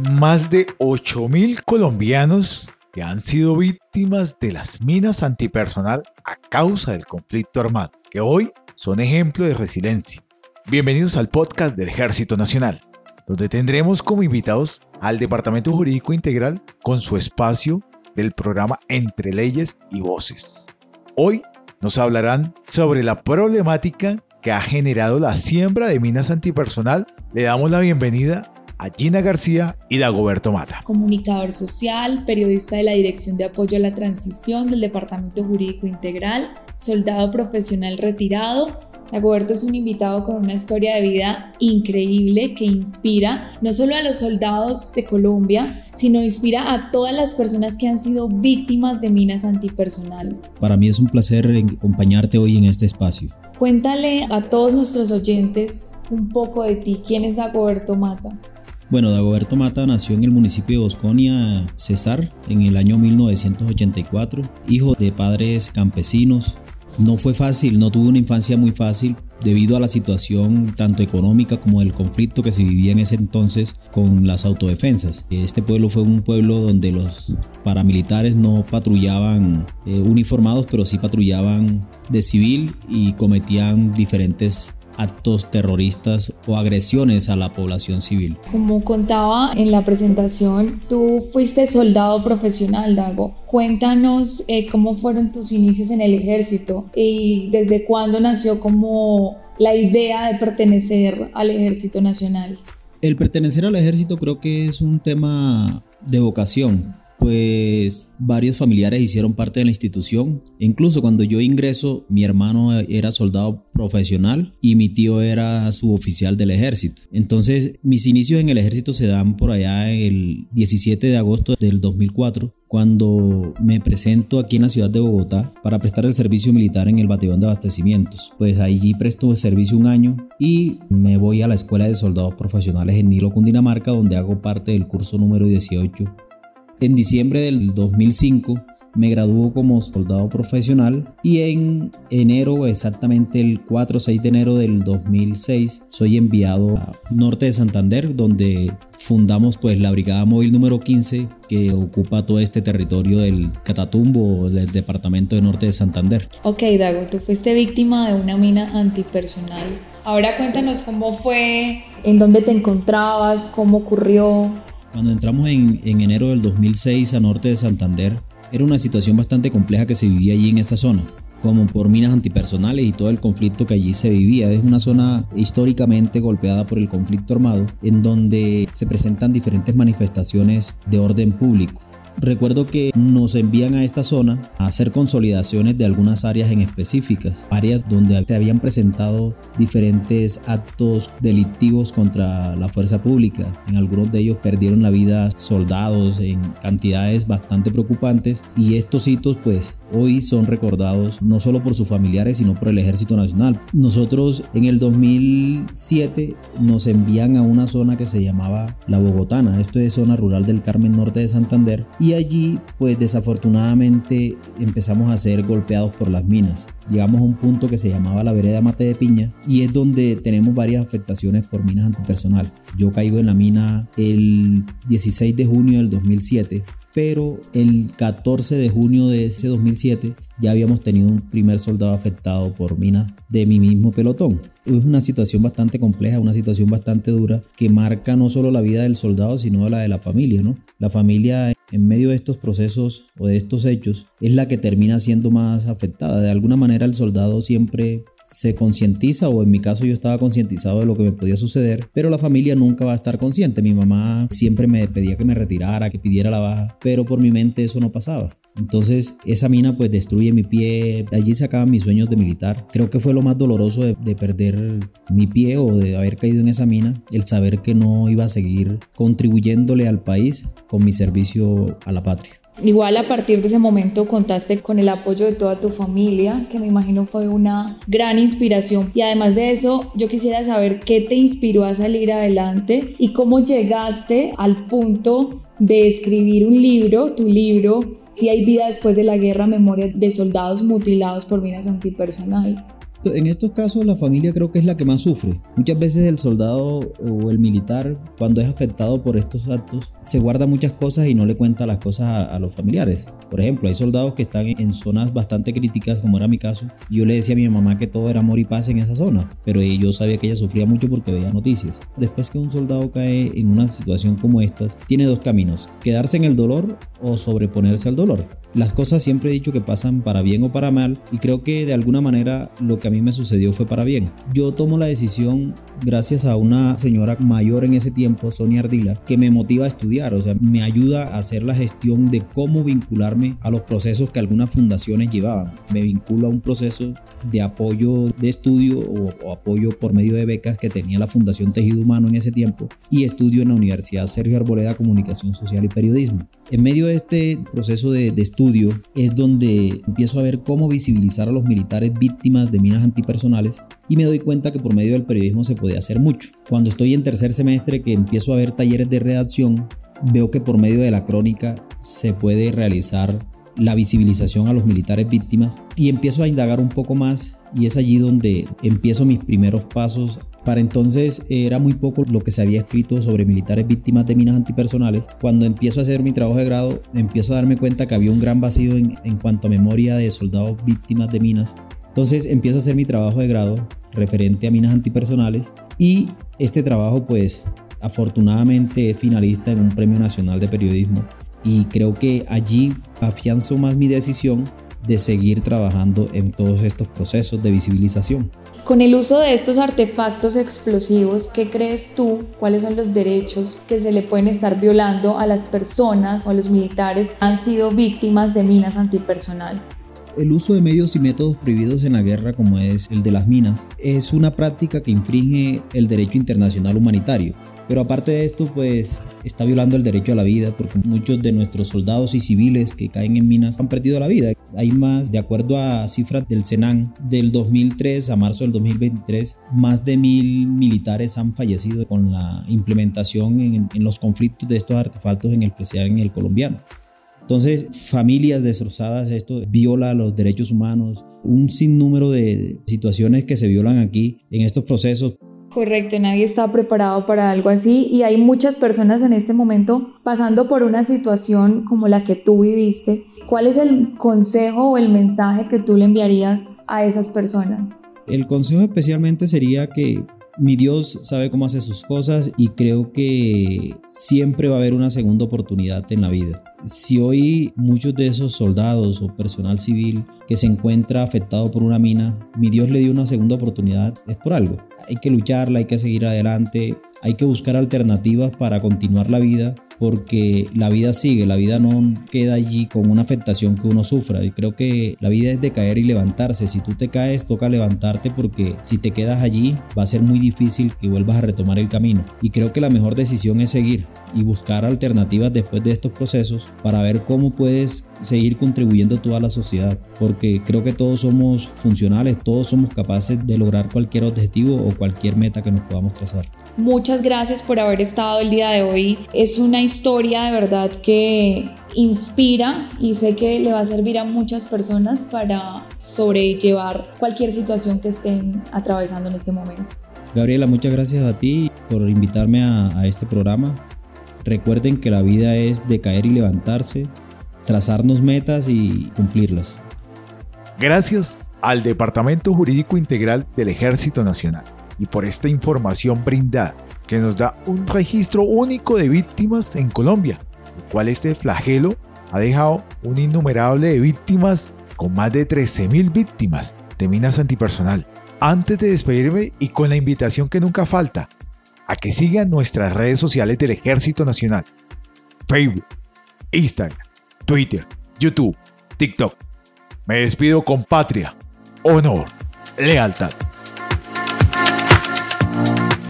más de 8.000 colombianos que han sido víctimas de las minas antipersonal a causa del conflicto armado, que hoy son ejemplo de resiliencia. Bienvenidos al podcast del Ejército Nacional, donde tendremos como invitados al Departamento Jurídico Integral con su espacio del programa Entre Leyes y Voces. Hoy nos hablarán sobre la problemática que ha generado la siembra de minas antipersonal. Le damos la bienvenida a Gina García y Dagoberto Mata. Comunicador social, periodista de la Dirección de Apoyo a la Transición del Departamento Jurídico Integral, soldado profesional retirado Dagoberto es un invitado con una historia de vida increíble que inspira no solo a los soldados de Colombia, sino inspira a todas las personas que han sido víctimas de minas antipersonal. Para mí es un placer acompañarte hoy en este espacio. Cuéntale a todos nuestros oyentes un poco de ti. ¿Quién es Dagoberto Mata? Bueno, Dagoberto Mata nació en el municipio de Bosconia, Cesar, en el año 1984, hijo de padres campesinos, no fue fácil, no tuve una infancia muy fácil debido a la situación tanto económica como del conflicto que se vivía en ese entonces con las autodefensas. Este pueblo fue un pueblo donde los paramilitares no patrullaban eh, uniformados, pero sí patrullaban de civil y cometían diferentes actos terroristas o agresiones a la población civil. Como contaba en la presentación, tú fuiste soldado profesional, Dago. Cuéntanos eh, cómo fueron tus inicios en el ejército y desde cuándo nació como la idea de pertenecer al ejército nacional. El pertenecer al ejército creo que es un tema de vocación pues varios familiares hicieron parte de la institución. Incluso cuando yo ingreso, mi hermano era soldado profesional y mi tío era suboficial del ejército. Entonces, mis inicios en el ejército se dan por allá el 17 de agosto del 2004 cuando me presento aquí en la ciudad de Bogotá para prestar el servicio militar en el batallón de abastecimientos. Pues allí presto servicio un año y me voy a la escuela de soldados profesionales en Nilo, Cundinamarca, donde hago parte del curso número 18 en diciembre del 2005 me graduó como soldado profesional y en enero, exactamente el 4 o 6 de enero del 2006, soy enviado a Norte de Santander, donde fundamos pues la Brigada Móvil número 15 que ocupa todo este territorio del Catatumbo, del departamento de Norte de Santander. Ok, Dago, tú fuiste víctima de una mina antipersonal. Ahora cuéntanos cómo fue, en dónde te encontrabas, cómo ocurrió. Cuando entramos en, enero del 2006 a norte de Santander, era una situación bastante compleja que se vivía allí en esta zona como por minas antipersonales y todo el conflicto que allí se vivía. Es una zona históricamente golpeada por el conflicto armado, en donde se presentan diferentes manifestaciones de orden público. Recuerdo que nos envían a esta zona a hacer consolidaciones de algunas áreas en específicas, áreas donde se habían presentado diferentes actos delictivos contra la fuerza pública. En algunos de ellos perdieron la vida soldados en cantidades bastante preocupantes y estos hitos pues hoy son recordados no solo por sus familiares sino por el Ejército Nacional. Nosotros en el 2007 nos envían a una zona que se llamaba La Bogotana, esto es zona rural del Carmen Norte de Santander y allí pues desafortunadamente empezamos a ser golpeados por las minas. Llegamos a un punto que se llamaba la vereda Mate de Piña y es donde tenemos varias afectaciones por minas antipersonal. Yo caigo en la mina el 16 de junio del 2007 pero el 14 de junio de ese 2007 ya habíamos tenido un primer soldado afectado por minas de mi mismo pelotón. Es una situación bastante compleja, una situación bastante dura que marca no solo la vida del soldado, sino la de la familia, ¿no? La familia en medio de estos procesos o de estos hechos es la que termina siendo más afectada. De alguna manera el soldado siempre se concientiza o en mi caso yo estaba concientizado de lo que me podía suceder, pero la familia nunca va a estar consciente. Mi mamá siempre me pedía que me retirara, que pidiera la baja, pero por mi mente eso no pasaba. Entonces esa mina pues destruye mi pie, allí se acaban mis sueños de militar. Creo que fue lo más doloroso de, de, perder mi pie o de haber caído en esa mina, el saber que no iba a seguir contribuyéndole al país con mi servicio a la patria. Igual a partir de ese momento contaste con el apoyo de toda tu familia, que me imagino fue una gran inspiración. Y además de eso, yo quisiera saber qué te inspiró a salir adelante y cómo llegaste al punto de escribir un libro, tu libro, si hay vida después de la guerra, memoria de soldados mutilados por minas antipersonal. En estos casos la familia creo que es la que más sufre. Muchas veces el soldado o el militar cuando es afectado por estos actos se guarda muchas cosas y no le cuenta las cosas a, los familiares. Por ejemplo, hay soldados que están en zonas bastante críticas como era mi caso. Yo le decía a mi mamá que todo era amor y paz en esa zona, pero yo sabía que ella sufría mucho porque veía noticias. Después que un soldado cae en una situación como estas, tiene dos caminos, quedarse en el dolor o sobreponerse al dolor. Las cosas siempre he dicho que pasan para bien o para mal y creo que de alguna manera lo que mí me sucedió fue para bien. Yo tomo la decisión gracias a una señora mayor en ese tiempo, Sonia Ardila, que me motiva a estudiar, o sea, me ayuda a hacer la gestión de cómo vincularme a los procesos que algunas fundaciones llevaban. Me vinculo a un proceso de apoyo de estudio o, apoyo por medio de becas que tenía la Fundación Tejido Humano en ese tiempo y estudio en la Universidad Sergio Arboleda Comunicación Social y Periodismo. En medio de este proceso de, estudio, es donde empiezo a ver cómo visibilizar a los militares víctimas de minas antipersonales y me doy cuenta que por medio del periodismo se puede hacer mucho. Cuando estoy en tercer semestre que empiezo a ver talleres de redacción, veo que por medio de la crónica se puede realizar la visibilización a los militares víctimas y empiezo a indagar un poco más y es allí donde empiezo mis primeros pasos para entonces era muy poco lo que se había escrito sobre militares víctimas de minas antipersonales. Cuando empiezo a hacer mi trabajo de grado, empiezo a darme cuenta que había un gran vacío en, cuanto a memoria de soldados víctimas de minas. Entonces empiezo a hacer mi trabajo de grado referente a minas antipersonales y este trabajo pues afortunadamente es finalista en un premio nacional de periodismo y creo que allí afianzo más mi decisión de seguir trabajando en todos estos procesos de visibilización. Con el uso de estos artefactos explosivos, ¿qué crees tú? ¿Cuáles son los derechos que se le pueden estar violando a las personas o a los militares que han sido víctimas de minas antipersonal? El uso de medios y métodos prohibidos en la guerra, como es el de las minas, es una práctica que infringe el derecho internacional humanitario. Pero aparte de esto, pues está violando el derecho a la vida porque muchos de nuestros soldados y civiles que caen en minas han perdido la vida. Hay más, de acuerdo a cifras del Senan, del 2003 a marzo del 2023, más de mil militares han fallecido con la implementación en, los conflictos de estos artefactos, en especial en el colombiano. Entonces, familias destrozadas, esto viola los derechos humanos, un sinnúmero de situaciones que se violan aquí en estos procesos. Correcto, nadie está preparado para algo así y hay muchas personas en este momento pasando por una situación como la que tú viviste. ¿Cuál es el consejo o el mensaje que tú le enviarías a esas personas? El consejo especialmente sería que mi Dios sabe cómo hace sus cosas y creo que siempre va a haber una segunda oportunidad en la vida. Si hoy muchos de esos soldados o personal civil que se encuentra afectado por una mina, mi Dios le dio una segunda oportunidad, es por algo. Hay que lucharla, hay que seguir adelante, hay que buscar alternativas para continuar la vida porque la vida sigue, la vida no queda allí con una afectación que uno sufra. Y creo que la vida es de caer y levantarse. Si tú te caes, toca levantarte porque si te quedas allí va a ser muy difícil que vuelvas a retomar el camino. Y creo que la mejor decisión es seguir y buscar alternativas después de estos procesos para ver cómo puedes seguir contribuyendo a toda la sociedad. Porque creo que todos somos funcionales, todos somos capaces de lograr cualquier objetivo o cualquier meta que nos podamos trazar. Muchas gracias por haber estado el día de hoy. Es una historia de verdad que inspira y sé que le va a servir a muchas personas para sobrellevar cualquier situación que estén atravesando en este momento. Gabriela, muchas gracias a ti por invitarme a, a este programa. Recuerden que la vida es de caer y levantarse, trazarnos metas y cumplirlas. Gracias al Departamento Jurídico Integral del Ejército Nacional y por esta información brindada que nos da un registro único de víctimas en Colombia, el cual este flagelo ha dejado un innumerable de víctimas con más de 13.000 víctimas de minas antipersonal. Antes de despedirme y con la invitación que nunca falta, a que sigan nuestras redes sociales del Ejército Nacional, Facebook, Instagram, Twitter, YouTube, TikTok. Me despido con patria, honor, lealtad.